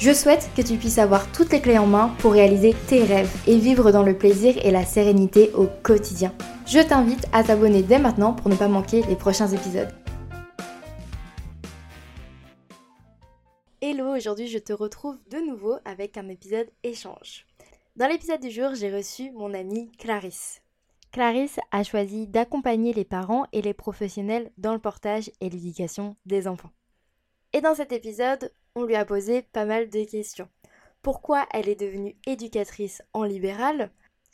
Je souhaite que tu puisses avoir toutes les clés en main pour réaliser tes rêves et vivre dans le plaisir et la sérénité au quotidien. Je t'invite à t'abonner dès maintenant pour ne pas manquer les prochains épisodes. Hello, aujourd'hui je te retrouve de nouveau avec un épisode échange. Dans l'épisode du jour, j'ai reçu mon amie Clarisse. Clarisse a choisi d'accompagner les parents et les professionnels dans le portage et l'éducation des enfants. Et dans cet épisode, on lui a posé pas mal de questions. Pourquoi elle est devenue éducatrice en libéral?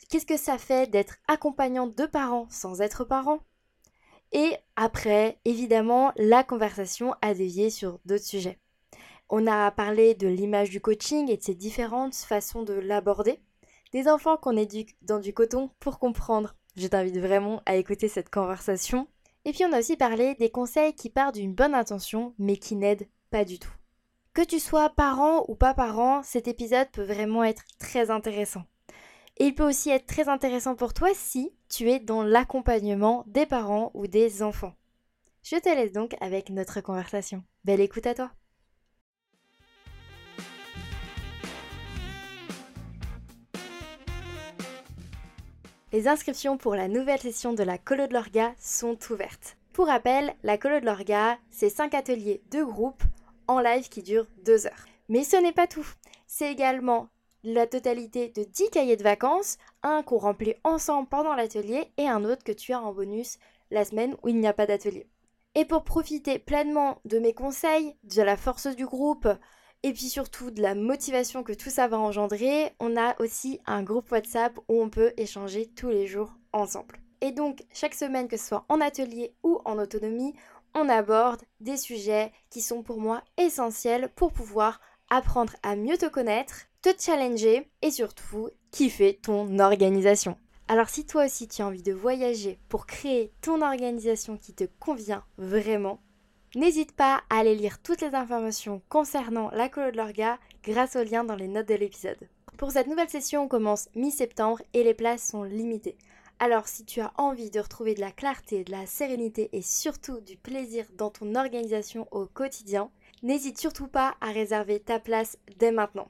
Qu'est-ce que ça fait d'être accompagnante de parents sans être parent? Et après, évidemment, la conversation a dévié sur d'autres sujets. On a parlé de l'image du coaching et de ses différentes façons de l'aborder. Des enfants qu'on éduque dans du coton pour comprendre. Je t'invite vraiment à écouter cette conversation. Et puis on a aussi parlé des conseils qui partent d'une bonne intention mais qui n'aident pas du tout. Que tu sois parent ou pas parent, cet épisode peut vraiment être très intéressant. Et il peut aussi être très intéressant pour toi si tu es dans l'accompagnement des parents ou des enfants. Je te laisse donc avec notre conversation. Belle écoute à toi Les inscriptions pour la nouvelle session de la Colo de l'Orga sont ouvertes. Pour rappel, la Colo de l'Orga, c'est 5 ateliers de groupe en live qui durent 2 heures. Mais ce n'est pas tout. C'est également la totalité de 10 cahiers de vacances, un qu'on remplit ensemble pendant l'atelier et un autre que tu as en bonus la semaine où il n'y a pas d'atelier. Et pour profiter pleinement de mes conseils, de la force du groupe et puis surtout de la motivation que tout ça va engendrer, on a aussi un groupe WhatsApp où on peut échanger tous les jours ensemble. Et donc chaque semaine, que ce soit en atelier ou en autonomie, on aborde des sujets qui sont pour moi essentiels pour pouvoir apprendre à mieux te connaître, te challenger et surtout kiffer ton organisation. Alors si toi aussi tu as envie de voyager pour créer ton organisation qui te convient vraiment, n'hésite pas à aller lire toutes les informations concernant la colo de l'orga grâce au lien dans les notes de l'épisode. Pour cette nouvelle session, on commence mi-septembre et les places sont limitées. Alors si tu as envie de retrouver de la clarté, de la sérénité et surtout du plaisir dans ton organisation au quotidien, n'hésite surtout pas à réserver ta place dès maintenant.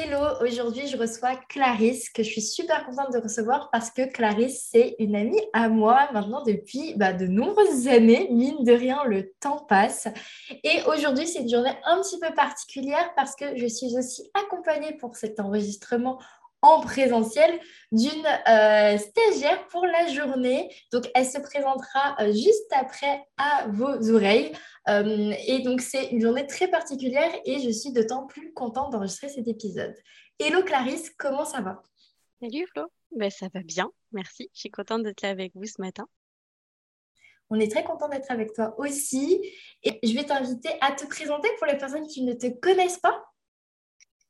Hello, aujourd'hui je reçois Clarisse que je suis super contente de recevoir parce que Clarisse c'est une amie à moi maintenant depuis bah, de nombreuses années, mine de rien le temps passe. Et aujourd'hui c'est une journée un petit peu particulière parce que je suis aussi accompagnée pour cet enregistrement en présentiel d'une euh, stagiaire pour la journée. Donc, elle se présentera euh, juste après à vos oreilles. Euh, et donc, c'est une journée très particulière et je suis d'autant plus contente d'enregistrer cet épisode. Hello Clarisse, comment ça va? Salut Flo, ben, ça va bien, merci. Je suis contente d'être là avec vous ce matin. On est très content d'être avec toi aussi. Et je vais t'inviter à te présenter pour les personnes qui ne te connaissent pas.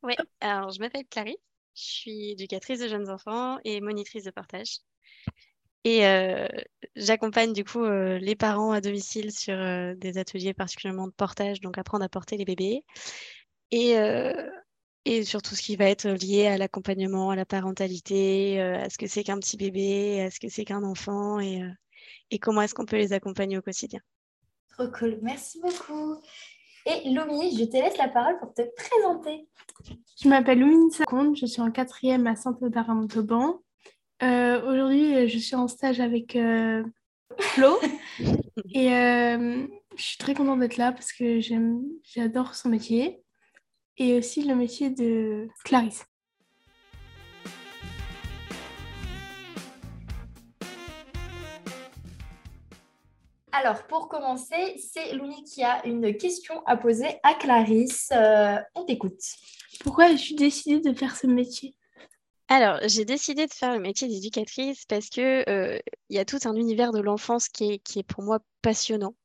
Oui, alors je m'appelle Clarisse. Je suis éducatrice de jeunes enfants et monitrice de partage. Et euh, j'accompagne du coup euh, les parents à domicile sur euh, des ateliers particulièrement de portage, donc apprendre à porter les bébés. Et, et sur tout ce qui va être lié à l'accompagnement, à la parentalité, à ce que c'est qu'un petit bébé, à ce que c'est qu'un enfant et, et comment est-ce qu'on peut les accompagner au quotidien. Trop cool, merci beaucoup. Et Lomi, je te laisse la parole pour te présenter. Je m'appelle Lomi Comte, je suis en quatrième à Saint-Audard-à-Montauban. Euh, aujourd'hui, je suis en stage avec euh, Flo et euh, je suis très contente d'être là parce que j'adore son métier et aussi le métier de Clarisse. Alors, pour commencer, c'est Louni qui a une question à poser à Clarisse. Euh, on t'écoute. Pourquoi as-tu décidé de faire ce métier? Alors, j'ai décidé de faire le métier d'éducatrice parce que il y a tout un univers de l'enfance qui est, qui est pour moi passionnant.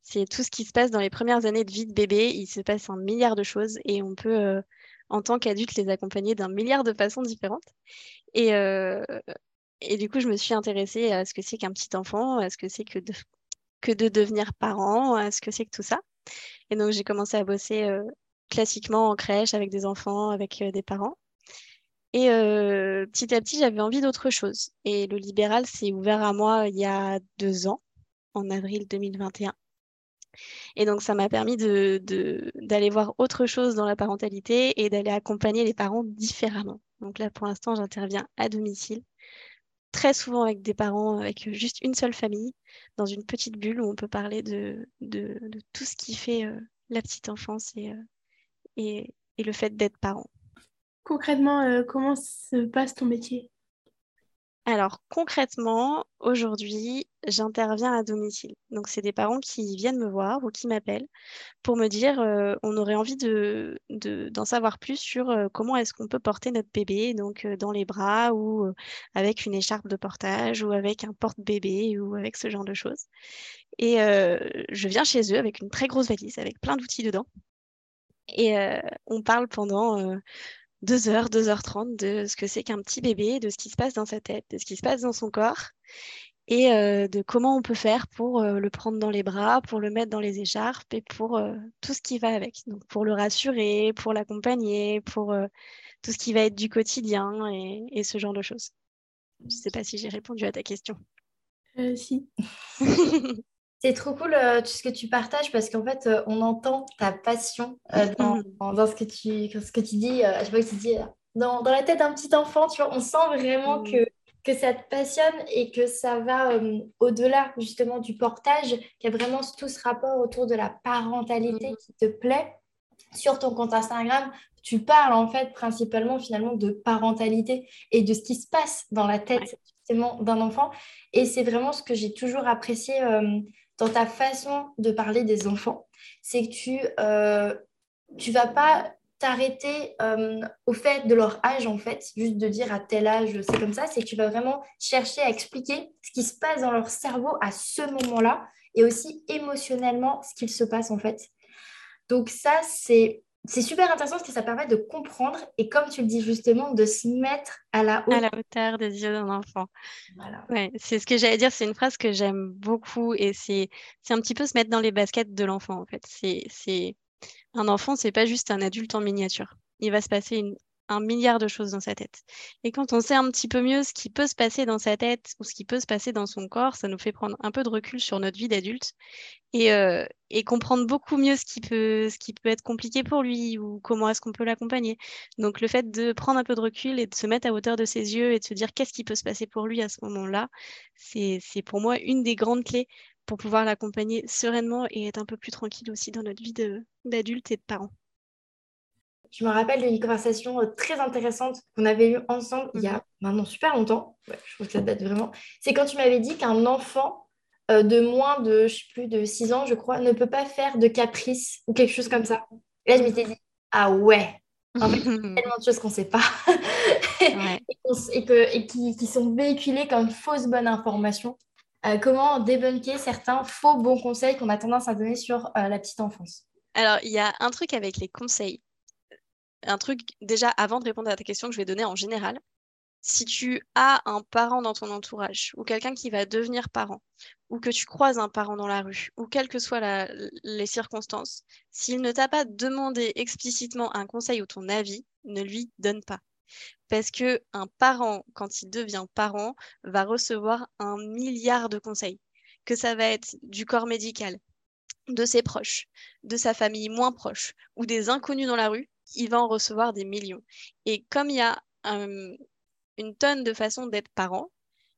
C'est tout ce qui se passe dans les premières années de vie de bébé. Il se passe un milliard de choses et on peut, en tant qu'adulte, les accompagner d'un milliard de façons différentes. Et, et du coup, je me suis intéressée à ce que c'est qu'un petit enfant, à ce que c'est que de, que de devenir parent, à ce que c'est que tout ça. Et donc, j'ai commencé à bosser classiquement en crèche avec des enfants, avec des parents. Et euh, petit à petit, j'avais envie d'autre chose. Et le libéral s'est ouvert à moi il y a deux ans, en avril 2021. Et donc, ça m'a permis d'aller de, voir autre chose dans la parentalité et d'aller accompagner les parents différemment. Donc là, pour l'instant, j'interviens à domicile, très souvent avec des parents avec juste une seule famille, dans une petite bulle où on peut parler de, de, tout ce qui fait euh, la petite enfance et, euh, et, et le fait d'être parent. Concrètement, euh, comment se passe ton métier? Alors concrètement, aujourd'hui, j'interviens à domicile. Donc c'est des parents qui viennent me voir ou qui m'appellent pour me dire euh, on aurait envie de, d'en savoir plus sur euh, comment est-ce qu'on peut porter notre bébé, donc dans les bras ou avec une écharpe de portage ou avec un porte-bébé ou avec ce genre de choses. Et je viens chez eux avec une très grosse valise avec plein d'outils dedans. Et on parle pendant 2 heures, 2h30 de ce que c'est qu'un petit bébé, de ce qui se passe dans sa tête, de ce qui se passe dans son corps et euh, de comment on peut faire pour euh, le prendre dans les bras, pour le mettre dans les écharpes et pour euh, tout ce qui va avec. Donc pour le rassurer, pour l'accompagner, pour tout ce qui va être du quotidien et, et ce genre de choses. Je ne sais pas si j'ai répondu à ta question. si. C'est trop cool euh, tout ce que tu partages parce qu'en fait, euh, on entend ta passion euh, dans, ce, que tu, ce que tu dis. je pas que tu dis dans, la tête d'un petit enfant, tu vois, on sent vraiment mm. que, que ça te passionne et que ça va au-delà justement du portage, qu'il y a vraiment tout ce rapport autour de la parentalité mm. qui te plaît. Sur ton compte Instagram, tu parles en fait principalement finalement de parentalité et de ce qui se passe dans la tête d'un enfant. Et c'est vraiment ce que j'ai toujours apprécié dans ta façon de parler des enfants, c'est que tu euh, tu vas pas t'arrêter euh, au fait de leur âge, en fait, juste de dire à tel âge, c'est comme ça, c'est que tu vas vraiment chercher à expliquer ce qui se passe dans leur cerveau à ce moment-là et aussi émotionnellement ce qu'il se passe, en fait. Donc ça, c'est c'est super intéressant parce que ça permet de comprendre et comme tu le dis justement, de se mettre à la hauteur, à la hauteur des yeux d'un enfant. Voilà. Ouais, c'est ce que j'allais dire, c'est une phrase que j'aime beaucoup et c'est un petit peu se mettre dans les baskets de l'enfant en fait. C'est un enfant, c'est pas juste un adulte en miniature. Il va se passer une, un milliard de choses dans sa tête. Et quand on sait un petit peu mieux ce qui peut se passer dans sa tête ou ce qui peut se passer dans son corps, ça nous fait prendre un peu de recul sur notre vie d'adulte et, euh, et, comprendre beaucoup mieux ce qui, peut, ce qui peut être compliqué pour lui ou comment est-ce qu'on peut l'accompagner. Donc le fait de prendre un peu de recul et de se mettre à hauteur de ses yeux et de se dire qu'est-ce qui peut se passer pour lui à ce moment-là, c'est pour moi une des grandes clés pour pouvoir l'accompagner sereinement et être un peu plus tranquille aussi dans notre vie d'adulte et de parent. Je me rappelle d'une conversation euh, très intéressante qu'on avait eue ensemble il y a mhm. maintenant super longtemps. je trouve que ça date vraiment. C'est quand tu m'avais dit qu'un enfant euh, de moins de, je sais plus, de 6 ans, je crois, ne peut pas faire de caprice ou quelque chose comme ça. Et là, je m'étais dit, ah ouais, en fait, il y a tellement de choses qu'on ne sait pas et, que, et qui, qui, sont véhiculées comme fausses bonnes informations. Euh, comment débunker certains faux bons conseils qu'on a tendance à donner sur la petite enfance? Alors, il y a un truc avec les conseils un truc déjà avant de répondre à ta question que je vais donner en général. Si tu as un parent dans ton entourage ou quelqu'un qui va devenir parent ou que tu croises un parent dans la rue ou quelles que soient les circonstances, s'il ne t'a pas demandé explicitement un conseil ou ton avis, ne lui donne pas. Parce que un parent, quand il devient parent, va recevoir un milliard de conseils. Que ça va être du corps médical, de ses proches, de sa famille moins proche ou des inconnus dans la rue, il va en recevoir des millions. Et comme il y a une tonne de façons d'être parent,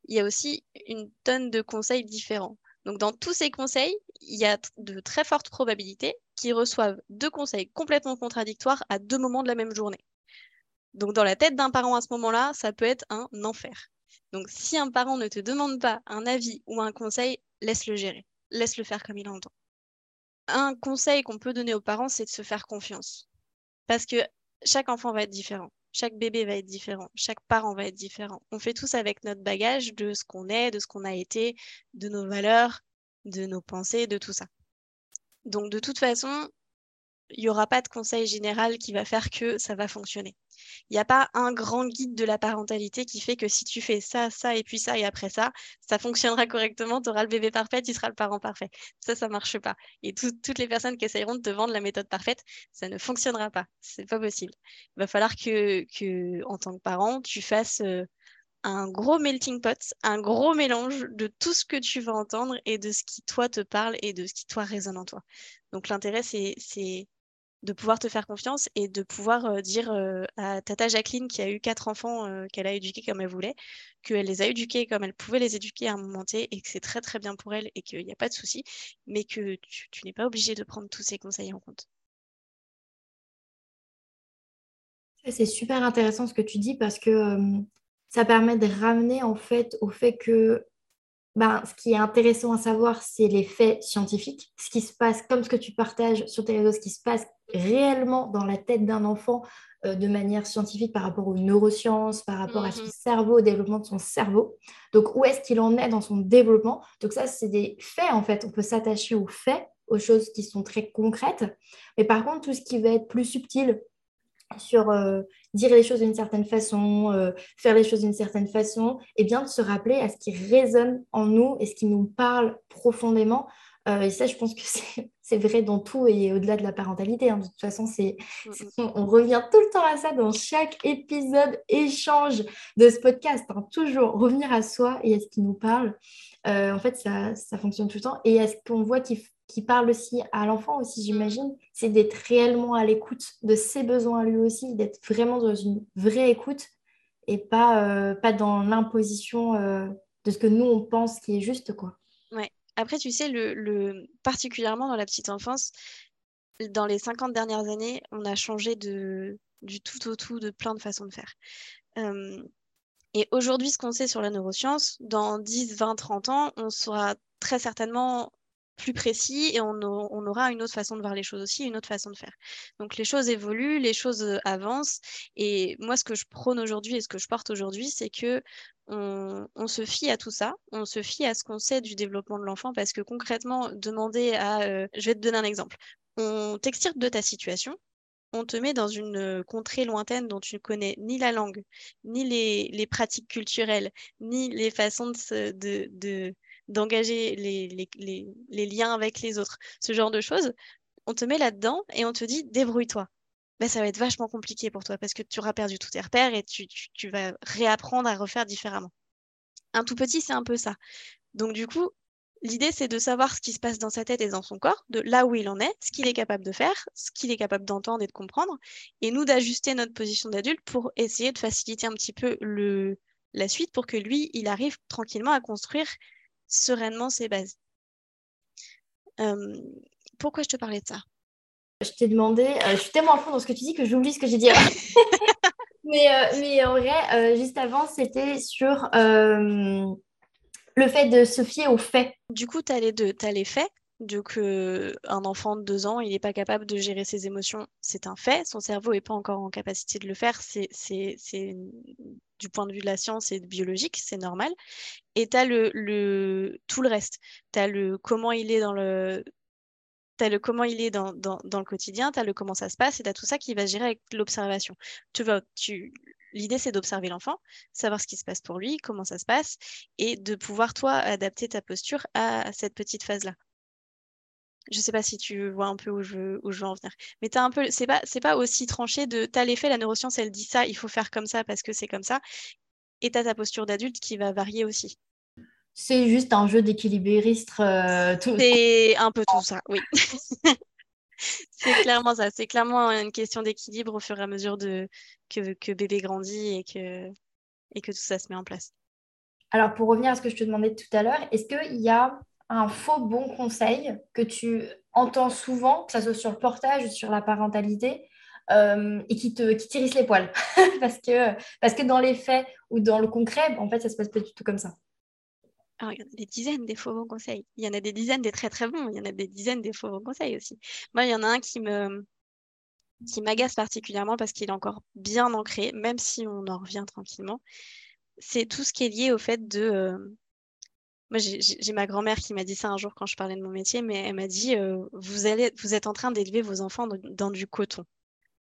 il y a aussi une tonne de conseils différents. Donc dans tous ces conseils, il y a de très fortes probabilités qu'ils reçoivent deux conseils complètement contradictoires à deux moments de la même journée. Donc dans la tête d'un parent à ce moment-là, ça peut être un enfer. Donc si un parent ne te demande pas un avis ou un conseil, laisse-le gérer. Laisse-le faire comme il entend. Un conseil qu'on peut donner aux parents, c'est de se faire confiance parce que chaque enfant va être différent. chaque bébé va être différent, chaque parent va être différent. On fait tous avec notre bagage de ce qu'on est, de ce qu'on a été, de nos valeurs, de nos pensées, de tout ça. Donc de toute façon, il n'y aura pas de conseil général qui va faire que ça va fonctionner. Il n'y a pas un grand guide de la parentalité qui fait que si tu fais ça, ça et puis ça et après ça, ça fonctionnera correctement, tu auras le bébé parfait, tu seras le parent parfait. Ça, ça ne marche pas. Et toutes les personnes qui essayeront de te vendre la méthode parfaite, ça ne fonctionnera pas. C'est pas possible. Il va falloir que, en tant que parent, tu fasses euh, un gros melting pot, un gros mélange de tout ce que tu vas entendre et de ce qui toi te parle et de ce qui toi résonne en toi. Donc l'intérêt, c'est de pouvoir te faire confiance et de pouvoir euh, dire euh, à Tata Jacqueline, qui a eu quatre enfants euh, qu'elle a éduqués comme elle voulait, qu'elle les a éduqués comme elle pouvait les éduquer à un moment T et que c'est très très bien pour elle et qu'il n'y a pas de souci, mais que tu, n'es pas obligé de prendre tous ces conseils en compte. C'est super intéressant ce que tu dis parce que ça permet de ramener en fait au fait que ben, ce qui est intéressant à savoir, c'est les faits scientifiques, ce qui se passe, comme ce que tu partages sur tes réseaux, ce qui se passe réellement dans la tête d'un enfant euh, de manière scientifique par rapport aux neurosciences, par rapport à son mhm. cerveau, au développement de son cerveau. Donc, où est-ce qu'il en est dans son développement? Donc, ça, c'est des faits, en fait. On peut s'attacher aux faits, aux choses qui sont très concrètes. Mais par contre, tout ce qui va être plus subtil, sur euh, dire les choses d'une certaine façon, euh, faire les choses d'une certaine façon, et bien de se rappeler à ce qui résonne en nous et ce qui nous parle profondément. Euh, et ça, je pense que c'est vrai dans tout et au-delà de la parentalité. Hein. De toute façon, c'est on revient tout le temps à ça dans chaque épisode, échange de ce podcast. Hein. Toujours revenir à soi et à ce qui nous parle. en fait, ça, ça, fonctionne tout le temps. Et à ce qu'on voit qu'il qui parle aussi à l'enfant aussi, j'imagine, c'est d'être réellement à l'écoute de ses besoins lui aussi, d'être vraiment dans une vraie écoute et pas, euh, pas dans l'imposition euh, de ce que nous, on pense qui est juste. quoi. Ouais. Après, tu sais, le, le, particulièrement dans la petite enfance, dans les 50 dernières années, on a changé de, du tout au tout de plein de façons de faire. Et aujourd'hui, ce qu'on sait sur la neuroscience, dans 10, 20, 30 ans, on sera très certainement plus précis et on, aura une autre façon de voir les choses aussi, une autre façon de faire. Donc les choses évoluent, les choses euh, avancent et moi ce que je prône aujourd'hui et ce que je porte aujourd'hui, c'est que on, se fie à tout ça, on se fie à ce qu'on sait du développement de l'enfant parce que concrètement, demander à... Euh, je vais te donner un exemple. On t'extirpe de ta situation, on te met dans une euh, contrée lointaine dont tu ne connais ni la langue, ni les, pratiques culturelles, ni les façons de d'engager les, liens avec les autres, ce genre de choses, on te met là-dedans et on te dit débrouille-toi. Ben, ça va être vachement compliqué pour toi parce que tu auras perdu tous tes repères et tu, vas réapprendre à refaire différemment. Un tout petit, c'est un peu ça. Donc du coup, l'idée, c'est de savoir ce qui se passe dans sa tête et dans son corps, de là où il en est, ce qu'il est capable de faire, ce qu'il est capable d'entendre et de comprendre, et nous d'ajuster notre position d'adulte pour essayer de faciliter un petit peu le, la suite pour que lui, il arrive tranquillement à construire sereinement ses bases. Euh, pourquoi je te parlais de ça? Je t'ai demandé, euh, je suis tellement en fond dans ce que tu dis que j'oublie ce que j'ai dit. mais, euh, mais en vrai, juste avant, c'était sur le fait de se fier aux faits. Du coup, tu as les deux. Tu as les faits, donc, un enfant de deux ans, il n'est pas capable de gérer ses émotions, c'est un fait. Son cerveau n'est pas encore en capacité de le faire. C'est, du point de vue de la science et biologique, c'est normal. Et tu as le, tout le reste. Tu as le comment il est dans le. Le comment il est dans, le quotidien, tu as le comment ça se passe et tu as tout ça qui va se gérer avec l'observation. Tu, L'idée, c'est d'observer l'enfant, savoir ce qui se passe pour lui, comment ça se passe, et de pouvoir, toi, adapter ta posture à cette petite phase-là. Je sais pas si tu vois un peu où je veux, où je veux en venir. Mais t'as un peu, c'est pas, c'est pas aussi tranché de t'as l'effet, la neuroscience, elle dit ça, il faut faire comme ça parce que c'est comme ça. Et t'as ta posture d'adulte qui va varier aussi. C'est juste un jeu d'équilibriste. Euh, c'est un peu tout ça, oui. c'est clairement ça. C'est clairement une question d'équilibre au fur et à mesure de, que, que bébé grandit et que, et que tout ça se met en place. Alors, pour revenir à ce que je te demandais tout à l'heure, est-ce qu'il y a un faux bon conseil que tu entends souvent, que ce soit sur le portage ou sur la parentalité, euh, et qui te qui les poils. Parce que parce que dans les faits ou dans le concret en fait ça se passe pas du tout comme ça. Alors, il y en a des dizaines des faux bons conseils. Il y en a des dizaines des très très bons. Il y en a des dizaines des faux bons conseils aussi. Moi il y en a un qui me qui m'agace particulièrement parce qu'il est encore bien ancré, même si on en revient tranquillement, c'est tout ce qui est lié au fait de... Euh, moi, j'ai ma grand-mère qui m'a dit ça un jour quand je parlais de mon métier, mais elle m'a dit, euh, vous, êtes en train d'élever vos enfants dans du coton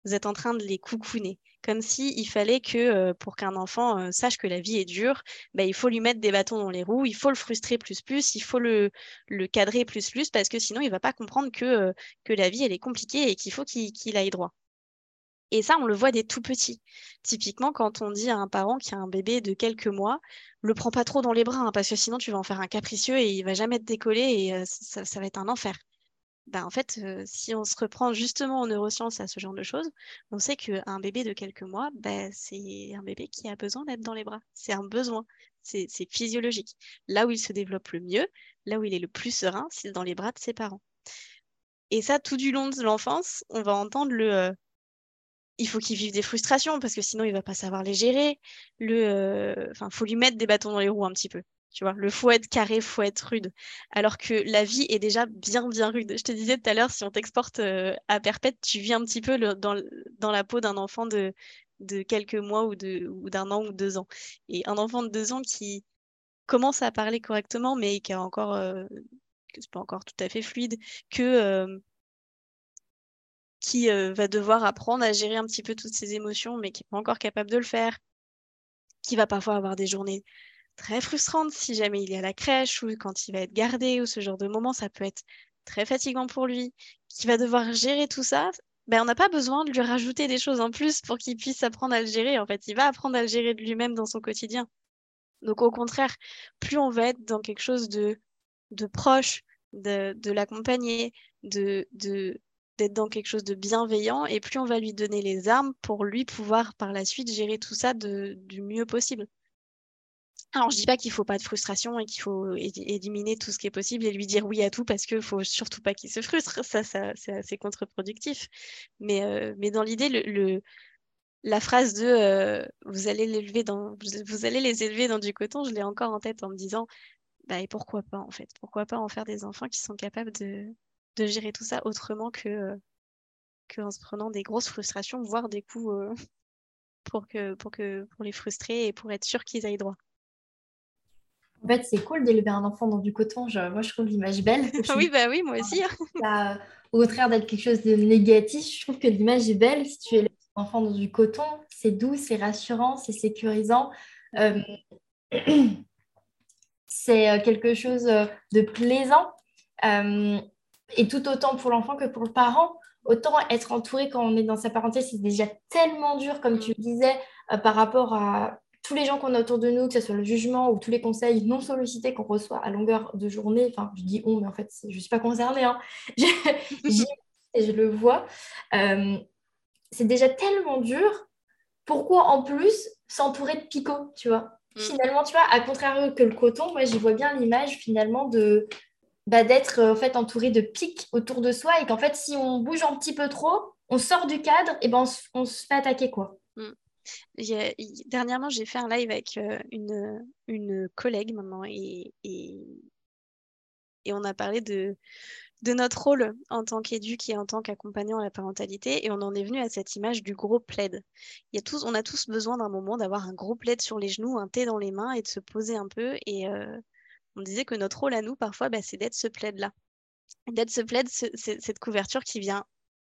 vous êtes en train de les coucouner. Comme si il fallait que euh, pour qu'un enfant euh, sache que la vie est dure, bah, il faut lui mettre des bâtons dans les roues, il faut le frustrer plus plus, il faut le, cadrer plus plus, parce que sinon il va pas comprendre que, que la vie elle est compliquée et qu'il faut qu'il aille droit. Et ça, on le voit des tout petits. Typiquement, quand on dit à un parent qui a un bébé de quelques mois, le prends pas trop dans les bras, hein, parce que sinon tu vas en faire un capricieux et il va jamais te décoller et ça, ça va être un enfer. Bah, en fait, euh, si on se reprend justement en neurosciences à ce genre de choses, on sait qu'un bébé de quelques mois, bah, c'est un bébé qui a besoin d'être dans les bras. C'est un besoin. C'est physiologique. Là où il se développe le mieux, là où il est le plus serein, c'est dans les bras de ses parents. Et ça, tout du long de l'enfance, on va entendre le euh, il faut qu'il vive des frustrations parce que sinon il va pas savoir les gérer. Le, euh, enfin, faut lui mettre des bâtons dans les roues un petit peu. Tu vois, le faut être carré, faut être rude. Alors que la vie est déjà bien, bien rude. Je te disais tout à l'heure, si on t'exporte euh, à perpète, tu vis un petit peu dans, la peau d'un enfant de, quelques mois ou d'un an ou deux ans. Et un enfant de deux ans qui commence à parler correctement, mais qui a encore, euh, c'est pas encore tout à fait fluide, que euh, qui va devoir apprendre à gérer un petit peu toutes ses émotions, mais qui n'est pas encore capable de le faire, qui va parfois avoir des journées très frustrante si jamais il est à la crèche ou quand il va être gardé ou ce genre de moment, ça peut être très fatigant pour lui, qui va devoir gérer tout ça, ben, on n'a pas besoin de lui rajouter des choses en plus pour qu'il puisse apprendre à le gérer. En fait, il va apprendre à le gérer de lui-même dans son quotidien. Donc au contraire, plus on va être dans quelque chose de, proche, de, de l'accompagner, de, d'être dans quelque chose de bienveillant, et plus on va lui donner les armes pour lui pouvoir par la suite gérer tout ça du mieux possible. Alors, je dis pas qu'il faut pas de frustration et qu'il faut éliminer tout ce qui est possible et lui dire oui à tout parce qu'il faut surtout pas qu'il se frustre. Ça, ça c'est assez contre-productif. Mais, euh, mais dans l'idée, le, la phrase de euh, vous allez l'élever dans vous allez les élever dans du coton, je l'ai encore en tête en me disant bah et pourquoi pas en fait? Pourquoi pas en faire des enfants qui sont capables de, de gérer tout ça autrement que euh, qu'en se prenant des grosses frustrations, voire des coups pour que pour que pour les frustrer et pour être sûr qu'ils aillent droit. En fait, c'est cool d'élever un enfant dans du coton. moi, je trouve l'image belle. oui, bah oui, moi aussi. au contraire d'être quelque chose de négatif, je trouve que l'image est belle. Si tu élèves un enfant dans du coton, c'est doux, c'est rassurant, c'est sécurisant. Euh, c'est euh, quelque chose euh, de plaisant. Et tout autant pour l'enfant que pour le parent. Autant être entouré quand on est dans sa parenté, c'est déjà tellement dur, comme tu le disais, par rapport à tous les gens qu'on a autour de nous, que ce soit le jugement ou tous les conseils non sollicités qu'on reçoit à longueur de journée, enfin, je dis on, mais en fait, je ne suis pas concernée, hein. et je le vois, euh, c'est déjà tellement dur. Pourquoi en plus s'entourer de picots, tu vois? Mm. Finalement, tu vois, à contrario que le coton, moi, j'y vois bien l'image finalement de bah, d'être en fait entouré de pics autour de soi et qu'en fait, si on bouge un petit peu trop, on sort du cadre et ben on, se fait attaquer, quoi. Mm dernièrement, j'ai fait un live avec euh, une, une collègue maintenant et, et, on a parlé de, de notre rôle en tant qu'éduque et en tant qu'accompagnant à la parentalité et on en est venu à cette image du gros plaid. Il y a tous, on a tous besoin d'un moment d'avoir un gros plaid sur les genoux, un thé dans les mains et de se poser un peu et euh, on disait que notre rôle à nous parfois bah, c'est d'être ce plaid-là. D'être ce plaid, cette couverture qui vient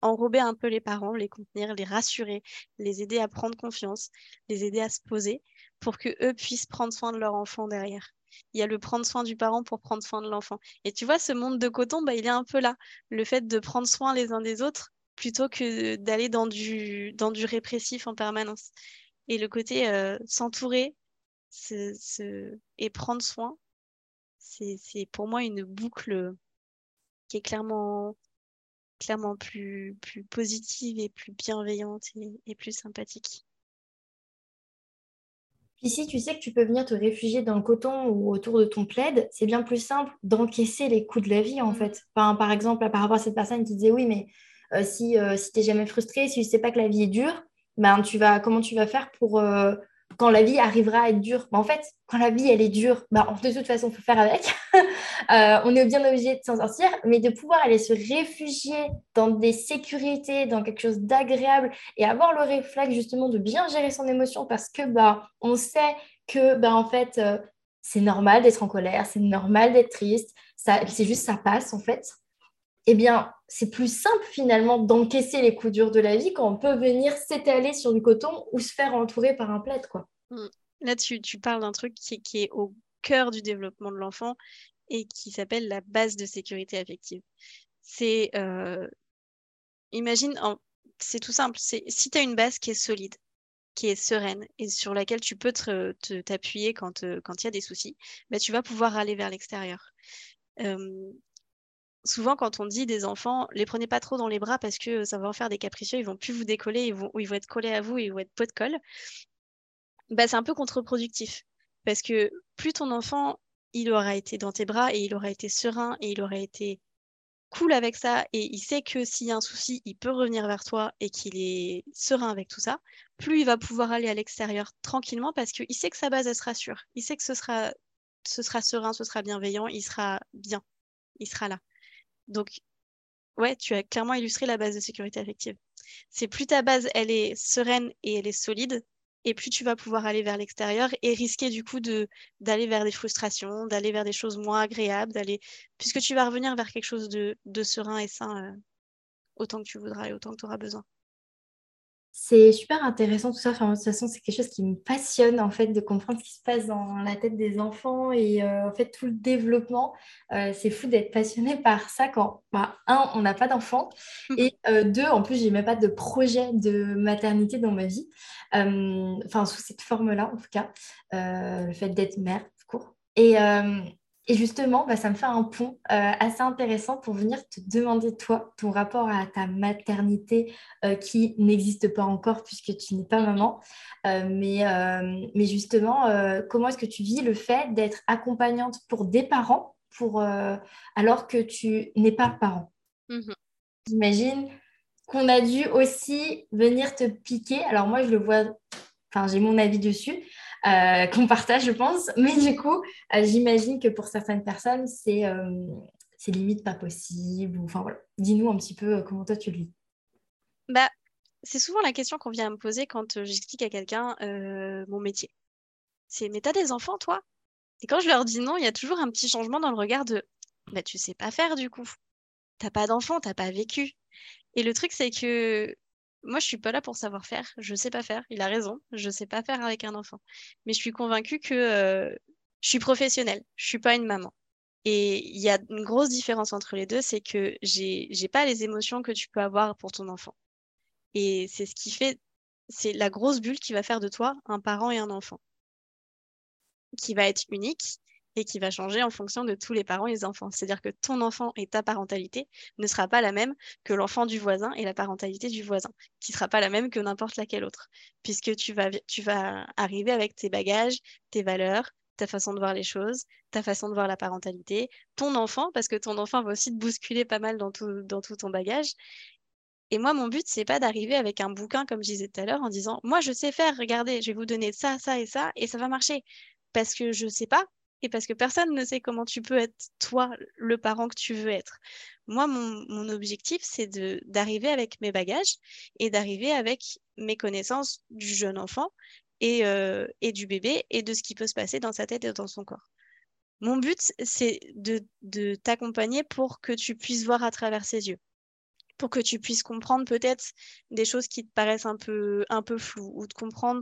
enrober un peu les parents, les contenir, les rassurer, les aider à prendre confiance, les aider à se poser pour que eux puissent prendre soin de leur enfant derrière. Il y a le prendre soin du parent pour prendre soin de l'enfant. Et tu vois, ce monde de coton, bah, il est un peu là. Le fait de prendre soin les uns des autres plutôt que d'aller dans du, dans du répressif en permanence. Et le côté euh, s'entourer et prendre soin, c'est pour moi une boucle qui est clairement clairement plus, plus positive et plus bienveillante et, plus sympathique. Puis si tu sais que tu peux venir te réfugier dans le coton ou autour de ton plaid, c'est bien plus simple d'encaisser les coups de la vie en mm. fait. par exemple, par rapport à cette personne qui disait oui, mais euh, si, euh, si tu n'es jamais frustré, si tu ne sais pas que la vie est dure, ben, tu vas, comment tu vas faire pour, euh, quand la vie arrivera à être dure. en fait, quand la vie, elle est dure, bah, de toute façon, il faut faire avec. Euh, on est bien obligé de s'en sortir, mais de pouvoir aller se réfugier dans des sécurités, dans quelque chose d'agréable et avoir le réflexe justement de bien gérer son émotion parce que bah, on sait que bah, en fait, euh, c'est normal d'être en colère, c'est normal d'être triste, c'est juste ça passe en fait. Eh bien, c'est plus simple finalement d'encaisser les coups durs de la vie quand on peut venir s'étaler sur du coton ou se faire entourer par un plaid, quoi. Mm. Là, tu, parles d'un truc qui, est au cœur du développement de l'enfant et qui s'appelle la base de sécurité affective. C'est, euh, imagine, c'est tout simple, si tu as une base qui est solide, qui est sereine et sur laquelle tu peux t'appuyer quand euh, il y a des soucis, bah, tu vas pouvoir aller vers l'extérieur. Euh, souvent, quand on dit des enfants, les prenez pas trop dans les bras parce que ça va en faire des capricieux, ils vont plus vous décoller, ils vont, ils vont être collés à vous, ils vont être pot de colle. Bah, c'est un peu contre-productif. Parce que plus ton enfant, il aura été dans tes bras et il aura été serein et il aura été cool avec ça et il sait que s'il y a un souci, il peut revenir vers toi et qu'il est serein avec tout ça, plus il va pouvoir aller à l'extérieur tranquillement parce qu'il sait que sa base, elle sera sûre. Il sait que ce sera, ce sera serein, ce sera bienveillant, il sera bien, il sera là. Donc, ouais, tu as clairement illustré la base de sécurité affective. C'est plus ta base, elle est sereine et elle est solide, et plus tu vas pouvoir aller vers l'extérieur et risquer du coup d'aller vers des frustrations, d'aller vers des choses moins agréables, d'aller puisque tu vas revenir vers quelque chose de, serein et sain euh, autant que tu voudras et autant que tu auras besoin. C'est super intéressant tout ça. Enfin, de toute façon, c'est quelque chose qui me passionne en fait de comprendre ce qui se passe dans la tête des enfants et euh, en fait tout le développement. Euh, c'est fou d'être passionné par ça quand, bah, un, on n'a pas d'enfants et euh, deux, en plus, j'ai même pas de projet de maternité dans ma vie. Enfin, sous cette forme-là, en tout cas, le fait d'être mère, court. Et, et justement, bah, ça me fait un pont euh, assez intéressant pour venir te demander, toi, ton rapport à ta maternité euh, qui n'existe pas encore puisque tu n'es pas maman. Euh, mais, mais justement, comment est-ce que tu vis le fait d'être accompagnante pour des parents pour, alors que tu n'es pas parent? Mmh J'imagine qu'on a dû aussi venir te piquer. Alors moi, je le vois, enfin, j'ai mon avis dessus. Euh, qu'on partage, je pense. Mais du coup, euh, j'imagine que pour certaines personnes, c'est euh, limite pas possible. Enfin voilà, dis-nous un petit peu comment toi tu le vis. Bah, c'est souvent la question qu'on vient me poser quand j'explique à quelqu'un mon métier. C'est mais t'as des enfants toi? Et quand je leur dis non, il y a toujours un petit changement dans le regard de bah tu sais pas faire du coup. T'as pas d'enfants, t'as pas vécu. Et le truc c'est que moi, je suis pas là pour savoir faire. Je sais pas faire. Il a raison. Je sais pas faire avec un enfant. Mais je suis convaincue que euh, je suis professionnelle. Je suis pas une maman. Et il y a une grosse différence entre les deux, c'est que j'ai j'ai pas les émotions que tu peux avoir pour ton enfant. Et c'est ce qui fait, c'est la grosse bulle qui va faire de toi un parent et un enfant, qui va être unique et qui va changer en fonction de tous les parents et les enfants. C'est-à-dire que ton enfant et ta parentalité ne sera pas la même que l'enfant du voisin et la parentalité du voisin, qui ne sera pas la même que n'importe laquelle autre, puisque tu vas, tu arriver avec tes bagages, tes valeurs, ta façon de voir les choses, ta façon de voir la parentalité, ton enfant, parce que ton enfant va aussi te bousculer pas mal dans tout, ton bagage. Et moi, mon but, c'est pas d'arriver avec un bouquin, comme je disais tout à l'heure, en disant, moi, je sais faire, regardez, je vais vous donner ça, ça et ça, et ça va marcher. Parce que je sais pas, et parce que personne ne sait comment tu peux être toi, le parent que tu veux être. Moi, mon, objectif, c'est d'arriver avec mes bagages et d'arriver avec mes connaissances du jeune enfant et, euh, et, du bébé et de ce qui peut se passer dans sa tête et dans son corps. Mon but, c'est de, de t'accompagner pour que tu puisses voir à travers ses yeux pour que tu puisses comprendre peut-être des choses qui te paraissent un peu, un peu floues ou de comprendre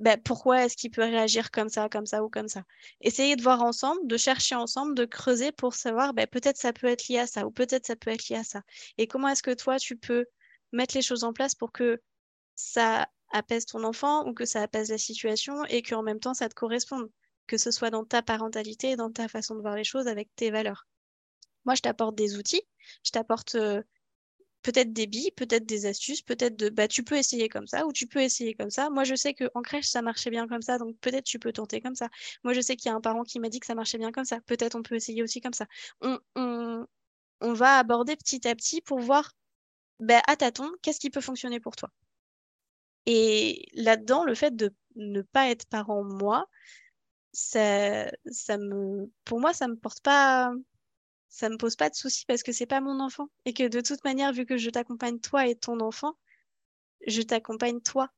ben, pourquoi est-ce qu'il peut réagir comme ça, comme ça ou comme ça? Essayez de voir ensemble, de chercher ensemble, de creuser pour savoir ben, peut-être ça peut être lié à ça ou peut-être ça peut être lié à ça. Et comment est-ce que toi, tu peux mettre les choses en place pour que ça apaise ton enfant ou que ça apaise la situation et qu'en même temps, ça te corresponde, que ce soit dans ta parentalité, dans ta façon de voir les choses avec tes valeurs. Moi, je t'apporte des outils, je t'apporte euh, peut-être des billes, peut-être des astuces, peut-être de bah tu peux essayer comme ça ou tu peux essayer comme ça. Moi je sais que en crèche ça marchait bien comme ça, donc peut-être tu peux tenter comme ça. Moi je sais qu'il y a un parent qui m'a dit que ça marchait bien comme ça. Peut-être on peut essayer aussi comme ça. On, va aborder petit à petit pour voir bah, à tâtons qu'est-ce qui peut fonctionner pour toi. Et là-dedans, le fait de ne pas être parent moi, ça, ça me, pour moi, ça me porte pas, ça me pose pas de soucis parce que c'est pas mon enfant et que de toute manière, vu que je t'accompagne toi et ton enfant, je t'accompagne toi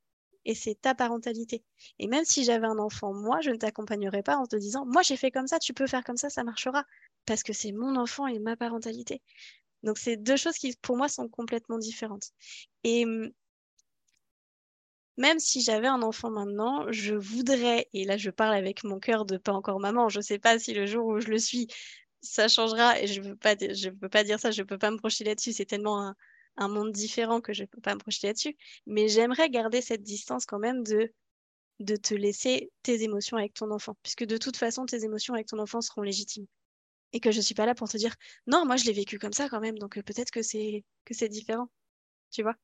et c'est ta parentalité. Et même si j'avais un enfant, moi, je ne t'accompagnerais pas en te disant, moi, j'ai fait comme ça, tu peux faire comme ça, ça marchera, parce que c'est mon enfant et ma parentalité. Donc, c'est deux choses qui, pour moi, sont complètement différentes. Et hum, même si j'avais un enfant maintenant, je voudrais, et là je parle avec mon cœur de pas encore maman, je ne sais pas si le jour où je le suis, ça changera, et je ne veux pas, je peux pas dire ça, je ne peux pas me projeter là-dessus, c'est tellement un, monde différent que je ne peux pas me projeter là-dessus, mais j'aimerais garder cette distance quand même de, te laisser tes émotions avec ton enfant, puisque de toute façon, tes émotions avec ton enfant seront légitimes. Et que je ne suis pas là pour te dire, non, moi je l'ai vécu comme ça quand même, donc euh, peut-être que c'est différent, tu vois?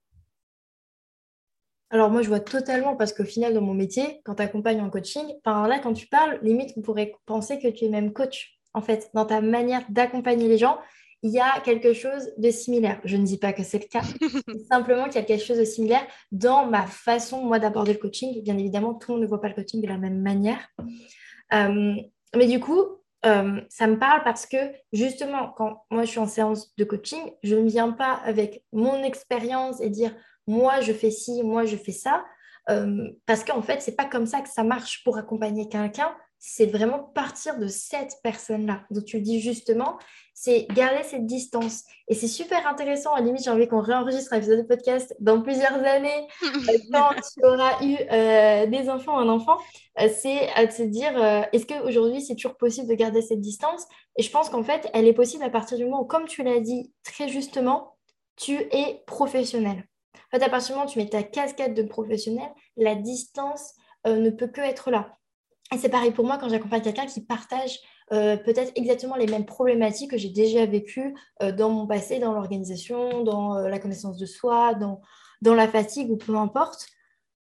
Alors moi, je vois totalement parce qu'au final, dans mon métier, quand tu accompagnes en coaching, là, quand tu parles, limite, on pourrait penser que tu es même coach. En fait, dans ta manière d'accompagner les gens, il y a quelque chose de similaire. Je ne dis pas que c'est le cas, simplement qu'il y a quelque chose de similaire dans ma façon, moi, d'aborder le coaching. Bien évidemment, tout le monde ne voit pas le coaching de la même manière. Euh, mais du coup, euh, ça me parle parce que justement, quand moi je suis en séance de coaching, je ne viens pas avec mon expérience et dire moi je fais ci, moi je fais ça. Euh, parce qu'en fait, c'est pas comme ça que ça marche pour accompagner quelqu'un. C'est vraiment partir de cette personne-là. Donc tu le dis justement, c'est garder cette distance. Et c'est super intéressant. À la limite, j'ai envie qu'on réenregistre un épisode de podcast dans plusieurs années, euh, quand tu auras eu euh, des enfants, un enfant. c'est à se dire, est-ce qu'aujourd'hui, c'est toujours possible de garder cette distance? Et je pense qu'en fait, elle est possible à partir du moment où, comme tu l'as dit très justement, tu es professionnel. En fait, à partir du moment où tu mets ta casquette de professionnel, la distance euh, ne peut que être là. Et c'est pareil pour moi quand j'accompagne quelqu'un qui partage euh, peut-être exactement les mêmes problématiques que j'ai déjà vécues euh, dans mon passé, dans l'organisation, dans la connaissance de soi, dans, dans la fatigue ou peu importe.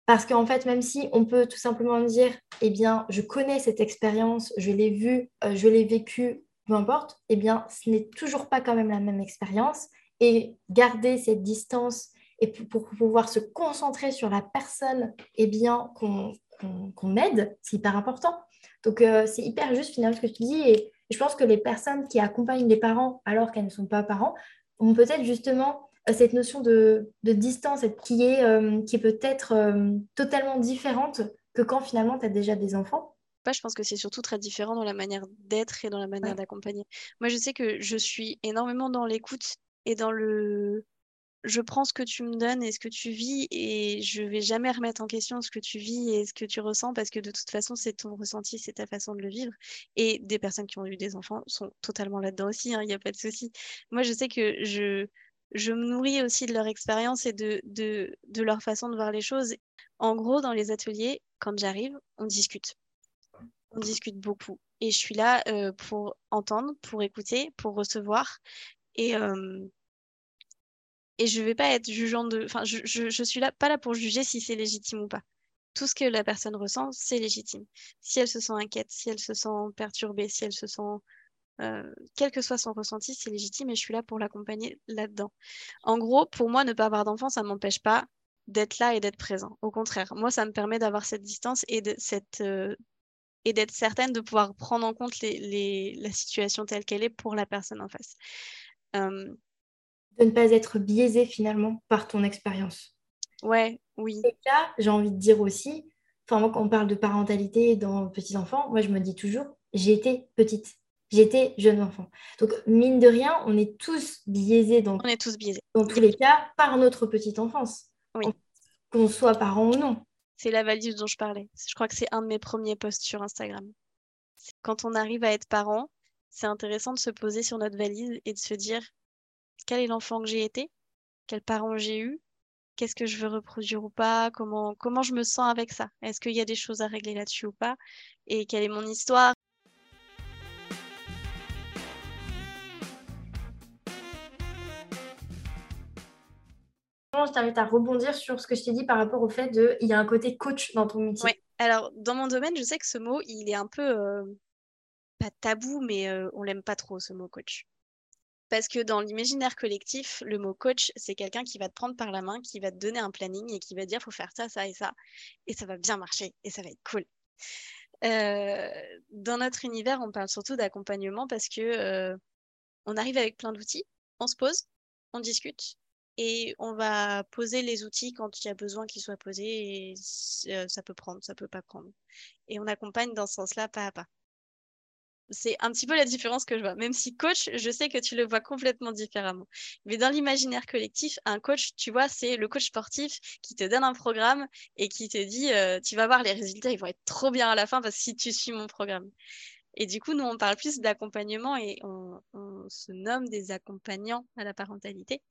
Parce qu'en fait, même si on peut tout simplement dire, eh bien, je connais cette expérience, je l'ai vue, je l'ai vécue, peu importe, eh bien, ce n'est toujours pas quand même la même expérience. Et garder cette distance et pour, pouvoir se concentrer sur la personne eh bien, qu'on aide, c'est hyper important. Donc, euh, c'est hyper juste finalement ce que tu dis. Et, je pense que les personnes qui accompagnent les parents alors qu'elles ne sont pas parents ont peut-être justement euh, cette notion de, distance qui est, euh, qui peut être totalement différente que quand finalement tu as déjà des enfants. Je pense que c'est surtout très différent dans la manière d'être et dans la manière d'accompagner. Moi, je sais que je suis énormément dans l'écoute et dans le je prends ce que tu me donnes et ce que tu vis et je vais jamais remettre en question ce que tu vis et ce que tu ressens parce que de toute façon, c'est ton ressenti, c'est ta façon de le vivre. Et des personnes qui ont eu des enfants sont totalement là-dedans aussi, il hein, n'y a pas de souci. Moi, je sais que je, me nourris aussi de leur expérience et de leur façon de voir les choses. En gros, dans les ateliers, quand j'arrive, on discute. On discute beaucoup. Et je suis là euh, pour entendre, pour écouter, pour recevoir. Et, euh, et je vais pas être jugeant de. Enfin, je, je, suis là, pas là pour juger si c'est légitime ou pas. Tout ce que la personne ressent, c'est légitime. Si elle se sent inquiète, si elle se sent perturbée, si elle se sent. Euh, quel que soit son ressenti, c'est légitime et je suis là pour l'accompagner là-dedans. En gros, pour moi, ne pas avoir d'enfant, ça ne m'empêche pas d'être là et d'être présent. Au contraire, moi, ça me permet d'avoir cette distance et de, cette, euh, et d'être certaine de pouvoir prendre en compte la situation telle qu'elle est pour la personne en face. Euh, de ne pas être biaisé finalement par ton expérience. Ouais, oui. Et là, j'ai envie de dire aussi, enfin, moi, quand on parle de parentalité dans petits enfants, moi, je me dis toujours, j'ai été petite, j'étais jeune enfant. Donc, mine de rien, on est tous biaisés dans, on est tous biaisés. dans tous les cas par notre petite enfance. Oui. Qu'on soit parent ou non. C'est la valise dont je parlais. Je crois que c'est un de mes premiers posts sur Instagram. Quand on arrive à être parent, c'est intéressant de se poser sur notre valise et de se dire quel est l'enfant que j'ai été, quels parents j'ai eu, qu'est-ce que je veux reproduire ou pas, comment, comment je me sens avec ça? Est-ce qu'il y a des choses à régler là-dessus ou pas, et quelle est mon histoire? Je t'invite à rebondir sur ce que je t'ai dit par rapport au fait de il y a un côté coach dans ton métier. Alors dans mon domaine, je sais que ce mot, il est un peu euh, pas tabou, mais euh, on l'aime pas trop ce mot coach Parce que dans l'imaginaire collectif, le mot coach, c'est quelqu'un qui va te prendre par la main, qui va te donner un planning et qui va te dire faut faire ça, ça et ça. Et ça va bien marcher et ça va être cool. Euh, dans notre univers, on parle surtout d'accompagnement parce que euh, on arrive avec plein d'outils, on se pose, on discute et on va poser les outils quand il y a besoin qu'ils soient posés et euh, ça peut prendre, ça peut pas prendre. Et on accompagne dans ce sens-là pas à pas. C'est un petit peu la différence que je vois. Même si coach, je sais que tu le vois complètement différemment. Mais dans l'imaginaire collectif, un coach, tu vois, c'est le coach sportif qui te donne un programme et qui te dit, euh, tu vas voir, les résultats, ils vont être trop bien à la fin parce que si tu suis mon programme. Et du coup, nous, on parle plus d'accompagnement et on, se nomme des accompagnants à la parentalité,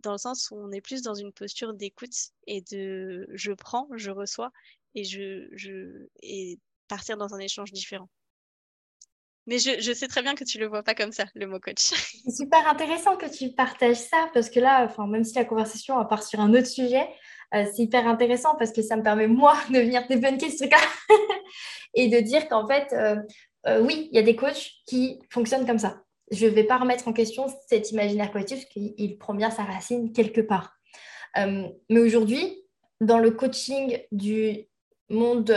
dans le sens où on est plus dans une posture d'écoute et de je prends, je reçois et je, je et partir dans un échange différent. Mais je, sais très bien que tu le vois pas comme ça, le mot coach. C'est super intéressant que tu partages ça parce que là, enfin, même si la conversation part sur un autre sujet, euh, c'est hyper intéressant parce que ça me permet, moi, de venir débunker ce truc-là et de dire qu'en fait, euh, euh, oui, il y a des coachs qui fonctionnent comme ça. Je ne vais pas remettre en question cet imaginaire collectif qu'il prend bien sa racine quelque part. mais aujourd'hui, dans le coaching du monde,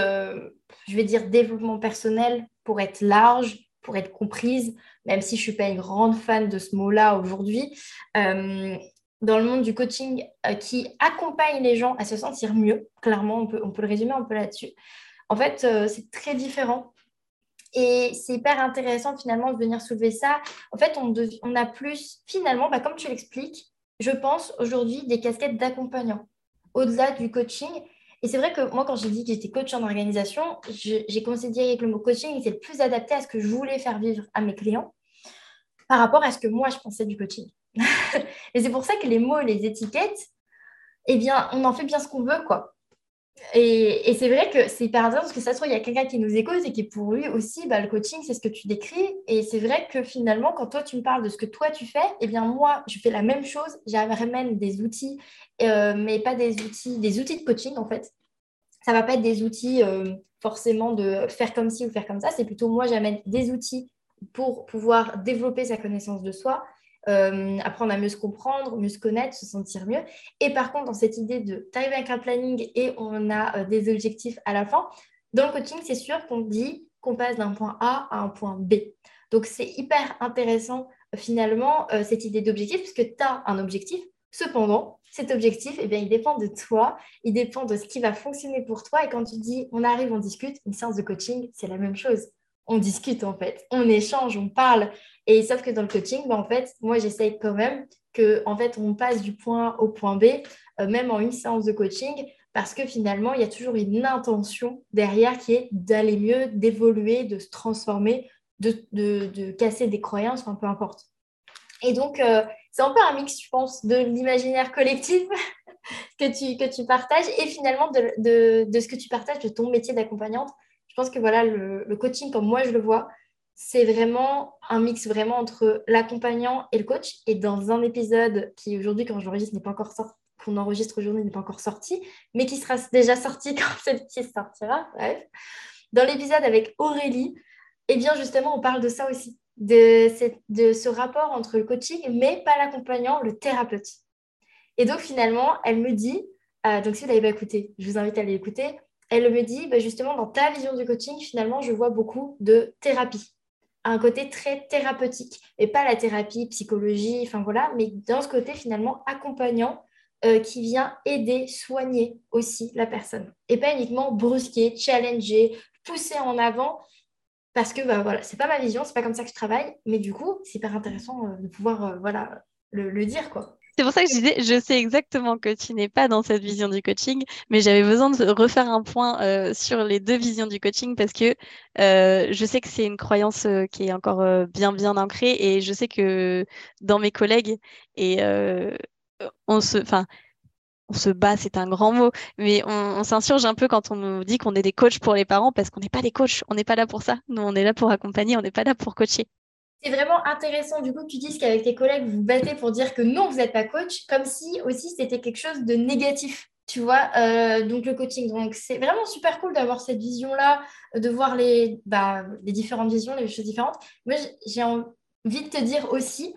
je vais dire développement personnel, pour être large, pour être comprise, même si je ne suis pas une grande fan de ce mot-là aujourd'hui, euh, dans le monde du coaching euh, qui accompagne les gens à se sentir mieux, clairement, on peut, on peut le résumer un peu là-dessus. En fait, euh, c'est très différent. Et c'est hyper intéressant finalement de venir soulever ça. En fait, on, on a plus, finalement, bah, comme tu l'expliques, je pense aujourd'hui des casquettes d'accompagnant. Au-delà du coaching, et c'est vrai que moi, quand j'ai dit que j'étais coach en organisation, j'ai considéré que le mot coaching était le plus adapté à ce que je voulais faire vivre à mes clients par rapport à ce que moi, je pensais du coaching. et c'est pour ça que les mots, les étiquettes, eh bien, on en fait bien ce qu'on veut, quoi. Et, c'est vrai que c'est hyper intéressant parce que ça se trouve, il y a quelqu'un qui nous écoute et qui pour lui aussi, bah, le coaching, c'est ce que tu décris. Et c'est vrai que finalement, quand toi, tu me parles de ce que toi, tu fais, eh bien, moi, je fais la même chose. J'amène des outils, euh, mais pas des outils, des outils de coaching, en fait. Ça va pas être des outils euh, forcément de faire comme ci ou faire comme ça. C'est plutôt moi, j'amène des outils pour pouvoir développer sa connaissance de soi, euh, apprendre à mieux se comprendre, mieux se connaître, se sentir mieux. Et par contre, dans cette idée de t'arriver avec un planning et on a euh, des objectifs à la fin, dans le coaching, c'est sûr qu'on dit qu'on passe d'un point A à un point B. Donc, c'est hyper intéressant euh, finalement cette idée d'objectif puisque tu as un objectif. Cependant, cet objectif, eh bien, il dépend de toi, il dépend de ce qui va fonctionner pour toi. Et quand tu dis on arrive, on discute, une séance de coaching, c'est la même chose on discute en fait, on échange, on parle. Et sauf que dans le coaching, bah, en fait, moi j'essaye quand même que en fait on passe du point A au point B, euh, même en une séance de coaching, parce que finalement il y a toujours une intention derrière qui est d'aller mieux, d'évoluer, de se transformer, de, casser des croyances, peu importe. Et donc euh, c'est un peu un mix, je pense, de l'imaginaire collectif que, tu, que tu partages et finalement de, de ce que tu partages de ton métier d'accompagnante pense que voilà, le, coaching, comme moi je le vois, c'est vraiment un mix vraiment entre l'accompagnant et le coach. Et dans un épisode qui aujourd'hui, quand j'enregistre, n'est pas encore sorti, qu'on enregistre aujourd'hui n'est pas encore sorti, mais qui sera déjà sorti quand celle-ci sortira. Bref. Dans l'épisode avec Aurélie, eh bien justement, on parle de ça aussi, de, ce rapport entre le coaching, mais pas l'accompagnant, le thérapeute. Et donc finalement, elle me dit, euh, donc si vous n'avez pas écouté, je vous invite à aller écouter, elle me dit, bah, justement, dans ta vision du coaching, finalement, je vois beaucoup de thérapie, un côté très thérapeutique, et pas la thérapie, psychologie, mais dans ce côté finalement accompagnant euh, qui vient aider, soigner aussi la personne, et pas uniquement brusquer, challenger, pousser en avant, parce que bah, voilà, c'est pas ma vision, c'est pas comme ça que je travaille, mais du coup, c'est hyper intéressant euh, de pouvoir euh, voilà, le, le dire, quoi. C'est pour ça que je disais, je sais exactement que tu n'es pas dans cette vision du coaching, mais j'avais besoin de refaire un point euh, sur les deux visions du coaching parce que euh, je sais que c'est une croyance euh, qui est encore bien bien ancrée et je sais que dans mes collègues et on se, enfin, on se bat, c'est un grand mot, mais on, on s'insurge un peu quand on nous dit qu'on est des coachs pour les parents parce qu'on n'est pas des coachs, on n'est pas là pour ça. Nous, on est là pour accompagner, on n'est pas là pour coacher. C'est vraiment intéressant du coup que tu dises qu'avec tes collègues, vous battez pour dire que non, vous n'êtes pas coach, comme si aussi c'était quelque chose de négatif. Tu vois, euh, donc le coaching. Donc, c'est vraiment super cool d'avoir cette vision-là, de voir les, bah, différentes visions, les choses différentes. Moi, j'ai envie de te dire aussi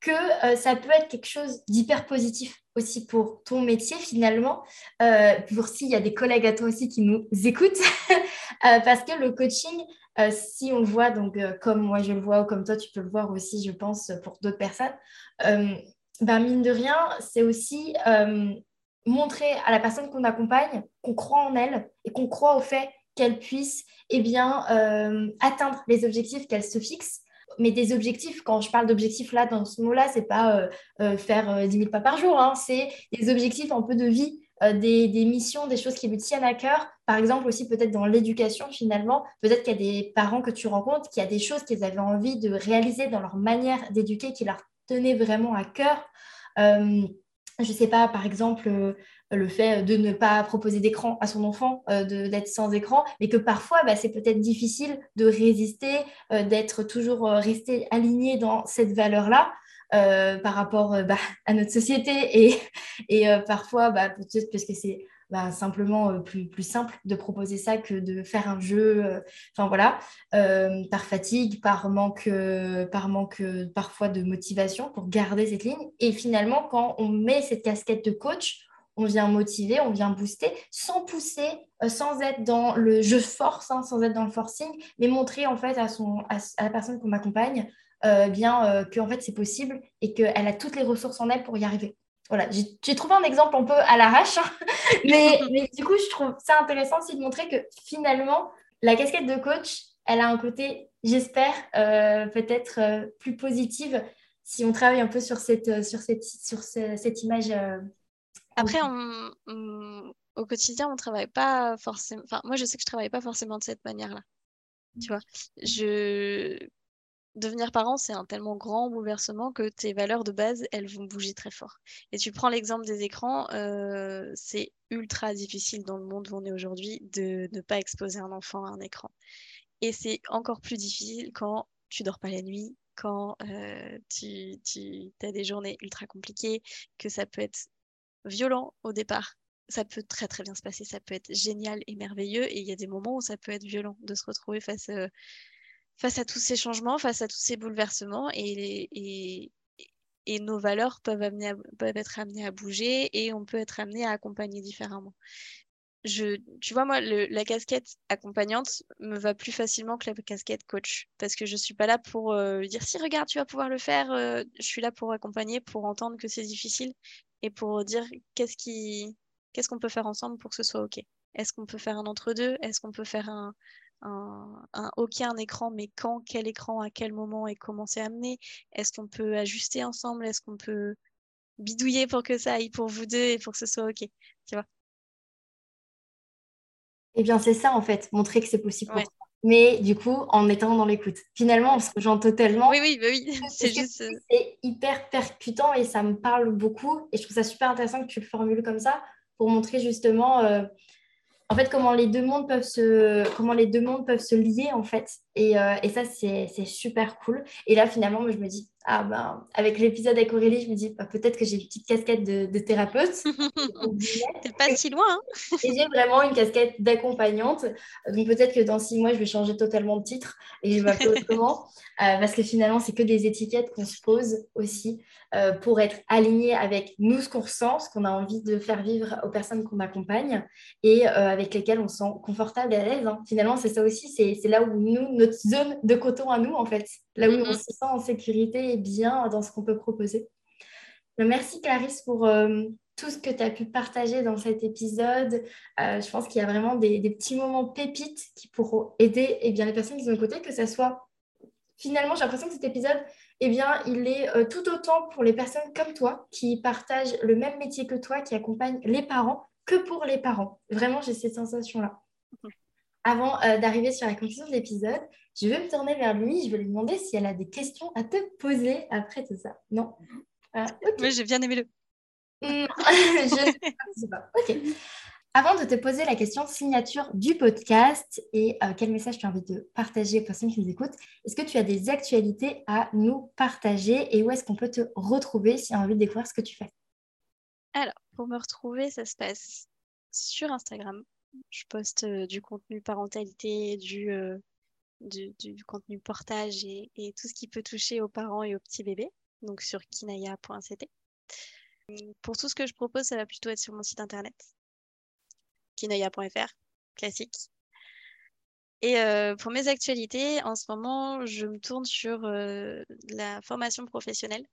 que euh, ça peut être quelque chose d'hyper positif aussi pour ton métier finalement, euh, pour s'il y a des collègues à toi aussi qui nous écoutent, euh, parce que le coaching, si on voit, donc comme moi je le vois ou comme toi tu peux le voir aussi, je pense, pour d'autres personnes, ben, mine de rien, c'est aussi montrer à la personne qu'on accompagne qu'on croit en elle et qu'on croit au fait qu'elle puisse eh bien, atteindre les objectifs qu'elle se fixe mais des objectifs, quand je parle d'objectifs là, dans ce mot-là, c'est pas euh, euh, faire 10 euh, 000 pas par jour, hein. c'est des objectifs un peu de vie, des, des, missions, des choses qui lui tiennent à cœur. Par exemple, aussi peut-être dans l'éducation, finalement, peut-être qu'il y a des parents que tu rencontres qui a des choses qu'ils avaient envie de réaliser dans leur manière d'éduquer qui leur tenaient vraiment à cœur. je ne sais pas, par exemple, le fait de ne pas proposer d'écran à son enfant, euh, d'être sans écran, mais que parfois, bah, c'est peut-être difficile de résister, euh, d'être toujours euh, resté aligné dans cette valeur-là. par rapport bah, à notre société et, et parfois bah, peut-être parce que c'est bah, simplement plus, plus simple de proposer ça que de faire un jeu enfin voilà par fatigue par manque par manque parfois de motivation pour garder cette ligne et finalement quand on met cette casquette de coach on vient motiver, on vient booster, sans pousser, euh, sans être dans le je force, hein, sans être dans le forcing, mais montrer en fait à, son, à, la personne qu'on accompagne euh, bien euh, que en fait c'est possible et qu'elle a toutes les ressources en elle pour y arriver. Voilà, j'ai trouvé un exemple un peu à l'arrache, hein, mais, mais, du coup je trouve ça intéressant aussi de montrer que finalement la casquette de coach, elle a un côté, j'espère, peut-être plus positive si on travaille un peu sur cette, sur cette, sur cette image après, au quotidien, on travaille pas forcément. Enfin, moi, je sais que je travaille pas forcément de cette manière-là. Tu vois, je devenir parent, c'est un tellement grand bouleversement que tes valeurs de base, elles vont bouger très fort. Et tu prends l'exemple des écrans, euh, c'est ultra difficile dans le monde où on est aujourd'hui de ne pas exposer un enfant à un écran. Et c'est encore plus difficile quand tu dors pas la nuit, quand euh, tu, as des journées ultra compliquées, que ça peut être violent au départ. Ça peut très très bien se passer, ça peut être génial et merveilleux, et il y a des moments où ça peut être violent de se retrouver face, euh, face à tous ces changements, face à tous ces bouleversements, et, nos valeurs peuvent, être amenées à bouger, et on peut être amené à accompagner différemment. Tu vois, moi, la casquette accompagnante me va plus facilement que la casquette coach. Parce que je suis pas là pour euh, dire si, regarde, tu vas pouvoir le faire. Euh, je suis là pour accompagner, pour entendre que c'est difficile et pour dire qu'est-ce qu'on peut faire ensemble pour que ce soit OK. Est-ce qu'on peut faire un entre-deux Est-ce qu'on peut faire un, un, un, OK, un écran, mais quand, quel écran, à quel moment et comment c'est amené? Est-ce qu'on peut ajuster ensemble? Est-ce qu'on peut bidouiller pour que ça aille pour vous deux et pour que ce soit OK? Tu vois? Eh bien, c'est ça en fait, montrer que c'est possible pour mais du coup, en étant dans l'écoute. Finalement, on se rejoint totalement. Oui, oui, bah oui. C'est juste. Euh, c'est hyper percutant et ça me parle beaucoup. Et je trouve ça super intéressant que tu le formules comme ça pour montrer justement, euh, en fait, comment les deux mondes peuvent se, comment les deux mondes peuvent se lier en fait. Et, euh, et ça, c'est super cool. Et là, finalement, moi, je me dis, ah ben, avec l'épisode avec Aurélie, je me dis bah, peut-être que j'ai une petite casquette de, de thérapeute. T'es pas si loin. Hein et j'ai vraiment une casquette d'accompagnante. Donc peut-être que dans six mois, je vais changer totalement de titre et je vais m'appeler autrement. Euh, parce que finalement, c'est que des étiquettes qu'on se pose aussi euh, pour être aligné avec nous, ce qu'on ressent, ce qu'on a envie de faire vivre aux personnes qu'on accompagne et euh, avec lesquelles on se sent confortable et à l'aise. Hein. Finalement, c'est ça aussi, c'est là où nous, notre zone de coton à nous, en fait, là où on mm-hmm. se sent en sécurité et bien dans ce qu'on peut proposer. Merci Clarisse pour tout ce que tu as pu partager dans cet épisode. je pense qu'il y a vraiment des, petits moments pépites qui pourront aider eh bien, les personnes qui sont de côté, que ce soit finalement, j'ai l'impression que cet épisode, eh bien, il est euh, tout autant pour les personnes comme toi qui partagent le même métier que toi, qui accompagnent les parents, que pour les parents. Vraiment, j'ai cette sensation-là. Avant euh, d'arriver sur la conclusion de l'épisode, je vais me tourner vers lui. Je vais lui demander si elle a des questions à te poser après tout ça. Non euh, Oui, j'ai bien aimé le. Je sais pas. Ok. Avant de te poser la question signature du podcast et euh, quel message tu as envie de partager aux personnes qui nous écoutent, est-ce que tu as des actualités à nous partager et où est-ce qu'on peut te retrouver si on a envie de découvrir ce que tu fais? Alors, pour me retrouver, ça se passe sur Instagram. Je poste euh, du contenu parentalité, du, du, contenu portage et, et, tout ce qui peut toucher aux parents et aux petits bébés. donc sur kinaya.ct. Pour tout ce que je propose, ça va plutôt être sur mon site internet, kinaya.fr, classique. Et euh, pour mes actualités, en ce moment, je me tourne sur euh, la formation professionnelle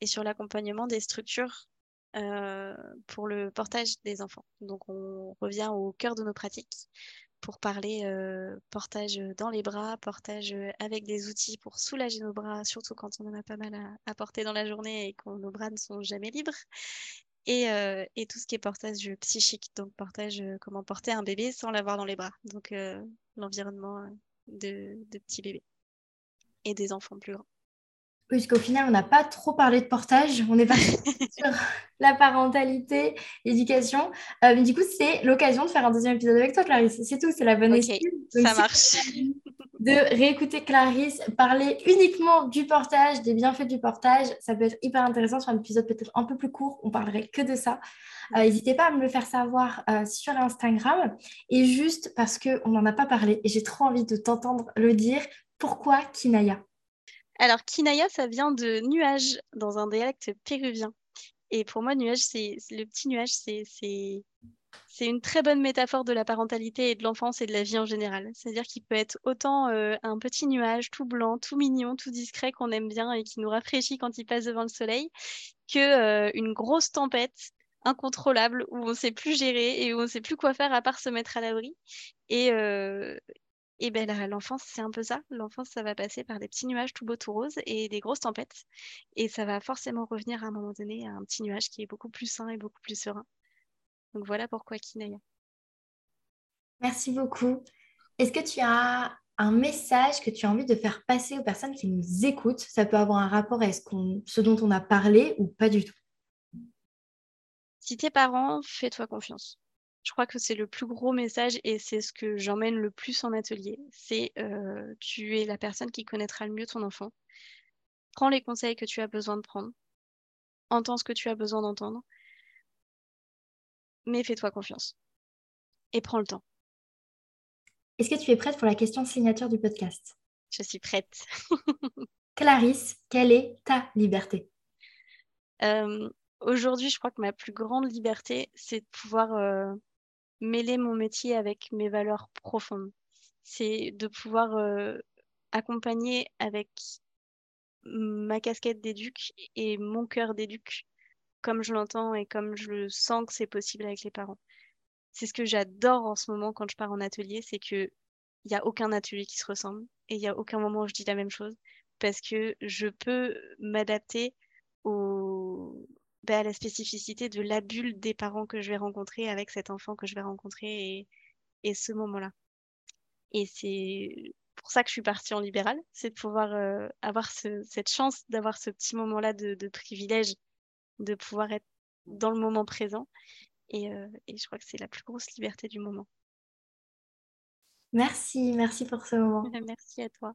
et sur l'accompagnement des structures euh, pour le portage des enfants. Donc, on revient au cœur de nos pratiques pour parler portage dans les bras, portage avec des outils pour soulager nos bras, surtout quand on en a pas mal à, porter dans la journée et que nos bras ne sont jamais libres. Et, tout ce qui est portage psychique, donc portage, comment porter un bébé sans l'avoir dans les bras. Donc l'environnement de, de, petits bébés et des enfants plus grands. Oui, parce qu'au final, on n'a pas trop parlé de portage. On est parti sur la parentalité, l'éducation. Euh, mais du coup, c'est l'occasion de faire un deuxième épisode avec toi, Clarisse. C'est tout, c'est la bonne excuse. ça marche. De réécouter Clarisse parler uniquement du portage, des bienfaits du portage. Ça peut être hyper intéressant sur un épisode peut-être un peu plus court. On parlerait que de ça. Euh, n'hésitez pas à me le faire savoir euh, sur Instagram. Et juste parce qu'on n'en a pas parlé et j'ai trop envie de t'entendre le dire, pourquoi Kinaya? Alors, Kinaya, ça vient de nuage dans un dialecte péruvien. Et pour moi, nuage, c'est le petit nuage, c'est une très bonne métaphore de la parentalité et de l'enfance et de la vie en général. C'est-à-dire qu'il peut être autant euh, un petit nuage tout blanc, tout mignon, tout discret qu'on aime bien et qui nous rafraîchit quand il passe devant le soleil, que euh, une grosse tempête incontrôlable où on ne sait plus gérer et où on ne sait plus quoi faire à part se mettre à l'abri. Et, euh, et ben l'enfance, c'est un peu ça. L'enfance, ça va passer par des petits nuages tout beaux, tout roses et des grosses tempêtes. Et ça va forcément revenir à un moment donné à un petit nuage qui est beaucoup plus sain et beaucoup plus serein. Donc voilà pourquoi Kinaya. Merci beaucoup. Est-ce que tu as un message que tu as envie de faire passer aux personnes qui nous écoutent? Ça peut avoir un rapport à ce, ce dont on a parlé ou pas du tout? Si tes parents, fais-toi confiance je crois que c'est le plus gros message et c'est ce que j'emmène le plus en atelier. C'est euh, tu es la personne qui connaîtra le mieux ton enfant. Prends les conseils que tu as besoin de prendre. Entends ce que tu as besoin d'entendre. Mais fais-toi confiance. Et prends le temps. Est-ce que tu es prête pour la question signature du podcast? Je suis prête. Clarisse, quelle est ta liberté? Euh, Aujourd'hui, je crois que ma plus grande liberté, c'est de pouvoir euh, mêler mon métier avec mes valeurs profondes. C'est de pouvoir euh, accompagner avec ma casquette d'éduc et mon cœur d'éduc, comme je l'entends et comme je le sens que c'est possible avec les parents. C'est ce que j'adore en ce moment quand je pars en atelier, c'est que il n'y a aucun atelier qui se ressemble et il n'y a aucun moment où je dis la même chose parce que je peux m'adapter au, bah, à la spécificité de la bulle des parents que je vais rencontrer avec cet enfant que je vais rencontrer et, ce moment-là. Et c'est pour ça que je suis partie en libéral, c'est de pouvoir euh, avoir cette chance d'avoir ce petit moment-là de, privilège, de pouvoir être dans le moment présent. Et, euh, et je crois que c'est la plus grosse liberté du moment. Merci, merci pour ce moment. Merci à toi.